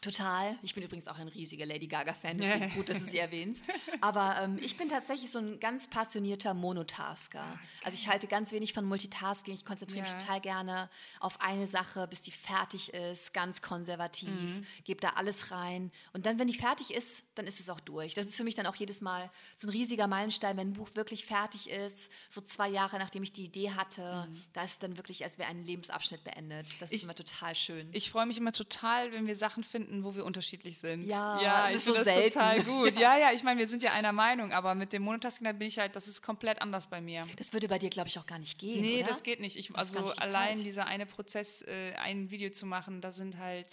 Total. Ich bin übrigens auch ein riesiger Lady Gaga-Fan, deswegen gut, dass du sie erwähnst. Aber ähm, ich bin tatsächlich so ein ganz passionierter Monotasker. Ah, also ich halte ganz wenig von Multitasking. Ich konzentriere ja. mich total gerne auf eine Sache, bis die fertig ist, ganz konservativ, mhm. gebe da alles rein. Und dann, wenn die fertig ist, dann ist es auch durch. Das ist für mich dann auch jedes Mal so ein riesiger Meilenstein, wenn ein Buch wirklich fertig ist, so zwei Jahre nachdem ich die Idee hatte, mhm. da ist dann wirklich, als wäre ein Lebensabschnitt beendet. Das ich, ist immer total schön. Ich freue mich immer total, wenn wir Sachen finden, finden, wo wir unterschiedlich sind. Ja, ja ich finde so das selten. total gut. Ja, ja, ich meine, wir sind ja einer Meinung, aber mit dem Monotasking da bin ich halt, das ist komplett anders bei mir. Das würde bei dir, glaube ich, auch gar nicht gehen. Nee, oder? das geht nicht. Ich, also nicht allein Zeit. dieser eine Prozess, äh, ein Video zu machen, da sind halt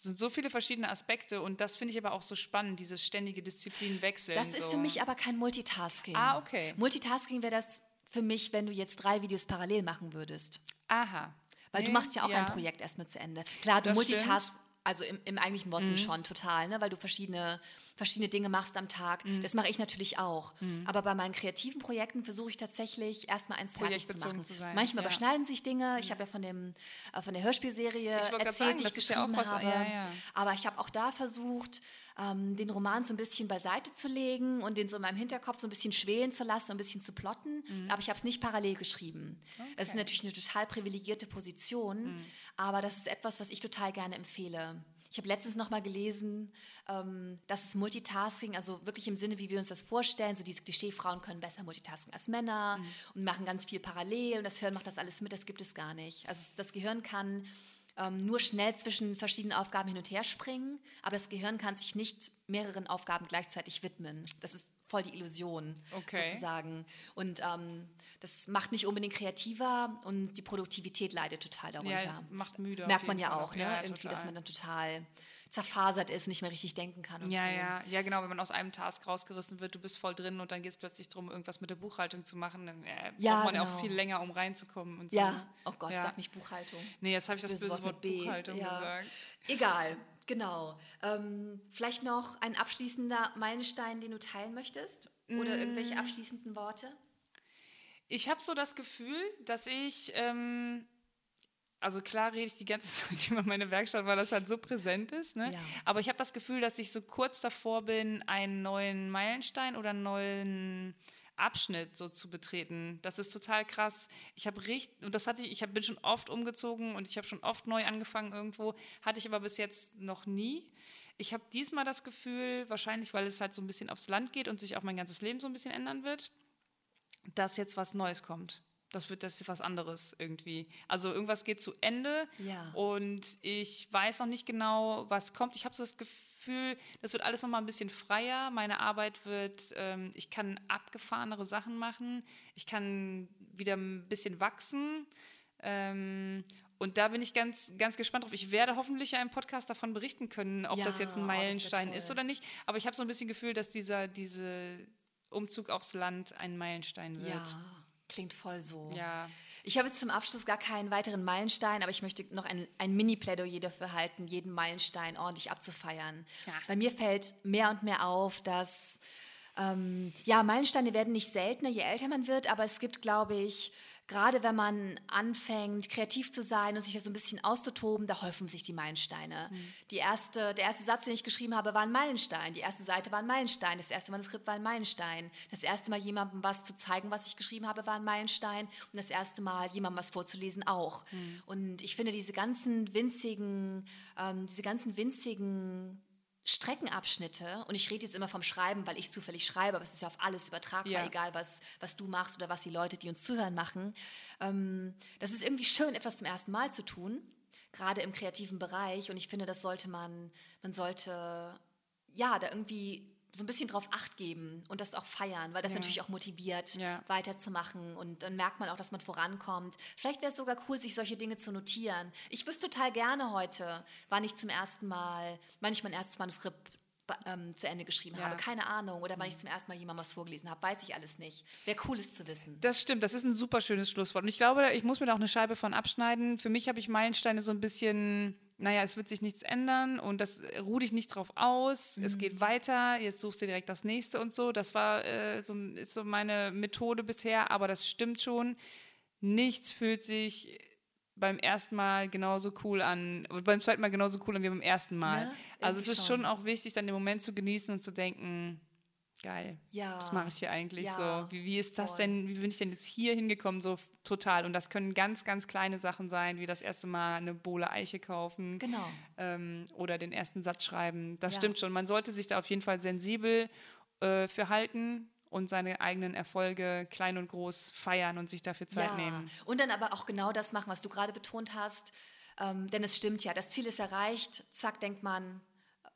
sind so viele verschiedene Aspekte und das finde ich aber auch so spannend, dieses ständige Disziplinwechsel. Das ist so. für mich aber kein Multitasking. Ah, okay. Multitasking wäre das für mich, wenn du jetzt drei Videos parallel machen würdest. Aha. Weil nee, du machst ja auch ja. ein Projekt erstmal zu Ende. Klar, du multitask, also im, im eigentlichen Wortsinn mhm. schon total, ne? weil du verschiedene, verschiedene Dinge machst am Tag. Mhm. Das mache ich natürlich auch. Mhm. Aber bei meinen kreativen Projekten versuche ich tatsächlich erstmal eins fertig zu machen. Zu Manchmal ja. überschneiden sich Dinge. Ich mhm. habe ja von, dem, äh, von der Hörspielserie erzählt, sagen, die ich geschrieben ja habe. Ja, Aber ich habe auch da versucht, ähm, den Roman so ein bisschen beiseite zu legen und den so in meinem Hinterkopf so ein bisschen schwelen zu lassen, ein bisschen zu plotten. Mhm. Aber ich habe es nicht parallel geschrieben. Okay. Das ist natürlich eine total privilegierte Position, mhm. aber das ist etwas, was ich total gerne empfehle. Ich habe letztens noch mal gelesen, ähm, dass es Multitasking, also wirklich im Sinne, wie wir uns das vorstellen, so diese Klischee, Frauen können besser Multitasking als Männer mhm. und machen ganz viel parallel und das Hirn macht das alles mit, das gibt es gar nicht. Also das Gehirn kann ähm, nur schnell zwischen verschiedenen Aufgaben hin und her springen, aber das Gehirn kann sich nicht mehreren Aufgaben gleichzeitig widmen. Das ist voll die Illusion okay. sozusagen. Und ähm, das macht nicht unbedingt kreativer und die Produktivität leidet total darunter. Ja, macht müde. Merkt man ja auch, ne? Ja, irgendwie, total. dass man dann total zerfasert ist, nicht mehr richtig denken kann. ja, so. ja, ja, genau. Wenn man aus einem Task rausgerissen wird, du bist voll drin und dann geht es plötzlich darum, irgendwas mit der Buchhaltung zu machen, dann äh, ja, braucht man genau. auch viel länger, um reinzukommen. Und so. Ja, oh Gott, ja. sag nicht Buchhaltung. Nee, jetzt habe ich das böse, Wort, Wort Buchhaltung gesagt. Egal. Genau. Ähm, vielleicht noch ein abschließender Meilenstein, den du teilen möchtest? Oder mm. irgendwelche abschließenden Worte? Ich habe so das Gefühl, dass ich ähm, also klar rede ich die ganze Zeit über meine Werkstatt, weil das halt so präsent ist. Ne? Ja. Aber ich habe das Gefühl, dass ich so kurz davor bin, einen neuen Meilenstein oder einen neuen Abschnitt so zu betreten. Das ist total krass. Ich habe richtig, und das hatte ich, ich hab, bin schon oft umgezogen und ich habe schon oft neu angefangen irgendwo, hatte ich aber bis jetzt noch nie. Ich habe diesmal das Gefühl, wahrscheinlich, weil es halt so ein bisschen aufs Land geht und sich auch mein ganzes Leben so ein bisschen ändern wird, dass jetzt was Neues kommt das wird das was anderes irgendwie. Also irgendwas geht zu Ende ja. und ich weiß noch nicht genau, was kommt. Ich habe so das Gefühl, das wird alles noch mal ein bisschen freier. Meine Arbeit wird, ähm, ich kann abgefahrenere Sachen machen. Ich kann wieder ein bisschen wachsen. Ähm, und da bin ich ganz, ganz gespannt drauf. Ich werde hoffentlich ja im Podcast davon berichten können, ob ja, das jetzt ein oh, Meilenstein ist oder nicht. Aber ich habe so ein bisschen Gefühl, dass dieser diese Umzug aufs Land ein Meilenstein wird. Ja. Klingt voll so. Ja. Ich habe jetzt zum Abschluss gar keinen weiteren Meilenstein, aber ich möchte noch ein, ein Mini-Plädoyer dafür halten, jeden Meilenstein ordentlich abzufeiern. Ja. Bei mir fällt mehr und mehr auf, dass ähm, ja, Meilensteine werden nicht seltener, je älter man wird, aber es gibt, glaube ich, gerade wenn man anfängt, kreativ zu sein und sich da so ein bisschen auszutoben, da häufen sich die Meilensteine. Mhm. Die erste, der erste Satz, den ich geschrieben habe, war ein Meilenstein. Die erste Seite war ein Meilenstein. Das erste Manuskript war ein Meilenstein. Das erste Mal jemandem was zu zeigen, was ich geschrieben habe, war ein Meilenstein. Und das erste Mal jemandem was vorzulesen auch. Mhm. Und ich finde diese ganzen winzigen, ähm, diese ganzen winzigen Streckenabschnitte, und ich rede jetzt immer vom Schreiben, weil ich zufällig schreibe, aber es ist ja auf alles übertragbar, ja. egal was, was du machst oder was die Leute, die uns zuhören, machen. Ähm, das ist irgendwie schön, etwas zum ersten Mal zu tun, gerade im kreativen Bereich. Und ich finde, das sollte man, man sollte ja da irgendwie so ein bisschen drauf acht geben und das auch feiern, weil das ja. natürlich auch motiviert, ja. weiterzumachen und dann merkt man auch, dass man vorankommt. Vielleicht wäre es sogar cool, sich solche Dinge zu notieren. Ich wüsste total gerne heute, wann ich zum ersten Mal, wann ich mein erstes Manuskript ähm, zu Ende geschrieben Ja. habe. Keine Ahnung. Oder wann ich zum ersten Mal jemandem was vorgelesen habe. Weiß ich alles nicht. Wäre cool, es zu wissen. Das stimmt, das ist ein super schönes Schlusswort. Und ich glaube, ich muss mir da auch eine Scheibe von abschneiden. Für mich habe ich Meilensteine so ein bisschen, naja, es wird sich nichts ändern und das äh, ruh dich nicht drauf aus. Es Mhm. geht weiter, jetzt suchst du direkt das nächste und so. Das war äh, so, ist so meine Methode bisher, aber das stimmt schon. Nichts fühlt sich beim ersten Mal genauso cool an, beim zweiten Mal genauso cool an wie beim ersten Mal. Ne? Also es ist schon. schon auch wichtig, dann den Moment zu genießen und zu denken, geil, Ja. was mache ich hier eigentlich Ja, so? Wie, wie ist das voll. denn, wie bin ich denn jetzt hier hingekommen, so total? Und das können ganz, ganz kleine Sachen sein, wie das erste Mal eine Bohle Eiche kaufen Genau. ähm, oder den ersten Satz schreiben. Das Ja. stimmt schon. Man sollte sich da auf jeden Fall sensibel äh, für halten und seine eigenen Erfolge klein und groß feiern und sich dafür Zeit ja. nehmen. Und dann aber auch genau das machen, was du gerade betont hast. Ähm, denn es stimmt ja, das Ziel ist erreicht. Zack, denkt man,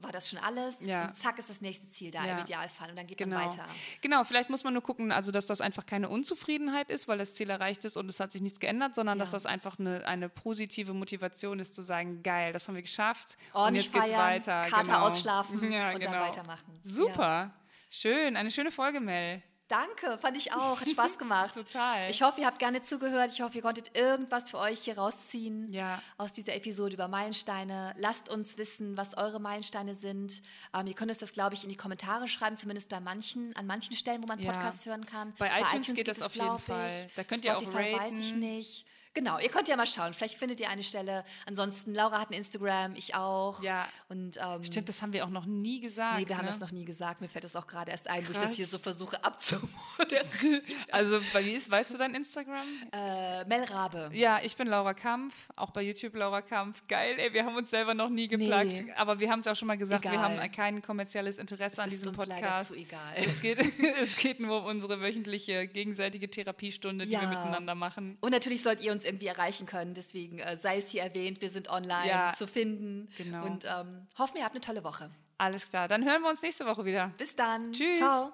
war das schon alles? Ja. Und zack ist das nächste Ziel da Ja. im Idealfall. Und dann geht Genau. man weiter. genau, vielleicht muss man nur gucken, also dass das einfach keine Unzufriedenheit ist, weil das Ziel erreicht ist und es hat sich nichts geändert, sondern Ja. dass das einfach eine, eine positive Motivation ist, zu sagen, geil, das haben wir geschafft und Ordentlich jetzt geht's feiern, weiter. Kater genau. ausschlafen und genau. dann weitermachen. Super, schön, eine schöne Folge, Mel. Danke, fand ich auch. Hat Spaß gemacht. Total. Ich hoffe, ihr habt gerne zugehört. Ich hoffe, ihr konntet irgendwas für euch hier rausziehen Ja. aus dieser Episode über Meilensteine. Lasst uns wissen, was eure Meilensteine sind. Ähm, ihr könnt uns das, glaube ich, in die Kommentare schreiben, zumindest bei manchen, an manchen Stellen, wo man Ja. Podcasts hören kann. Bei iTunes geht das es, auf jeden Fall. Da könnt ihr auch Spotify weiß raten. ich nicht. Genau, ihr könnt ja mal schauen. Vielleicht findet ihr eine Stelle. Ansonsten, Laura hat ein Instagram, ich auch. Ja. Und, ähm, Stimmt, das haben wir auch noch nie gesagt. Nee, wir haben ne? das noch nie gesagt. Mir fällt das auch gerade erst ein, wo ich das hier so versuche abzumoderieren. Also, bei wie ist, weißt du dein Instagram? äh, Mel Rabe. Ja, ich bin Laura Kampf, auch bei YouTube Laura Kampf. Geil, ey, wir haben uns selber noch nie geplagt, Nee. aber wir haben es auch schon mal gesagt, wir Egal. haben kein kommerzielles Interesse an ist diesem uns leider Podcast. zu egal. Es geht, es geht nur um unsere wöchentliche gegenseitige Therapiestunde, die Ja. wir miteinander machen. Und natürlich sollt ihr uns irgendwie erreichen können. Deswegen äh, sei es hier erwähnt, wir sind online Ja, zu finden. genau. Und ähm, hoffen, ihr habt eine tolle Woche. Alles klar, dann hören wir uns nächste Woche wieder. Bis dann. Tschüss. Ciao.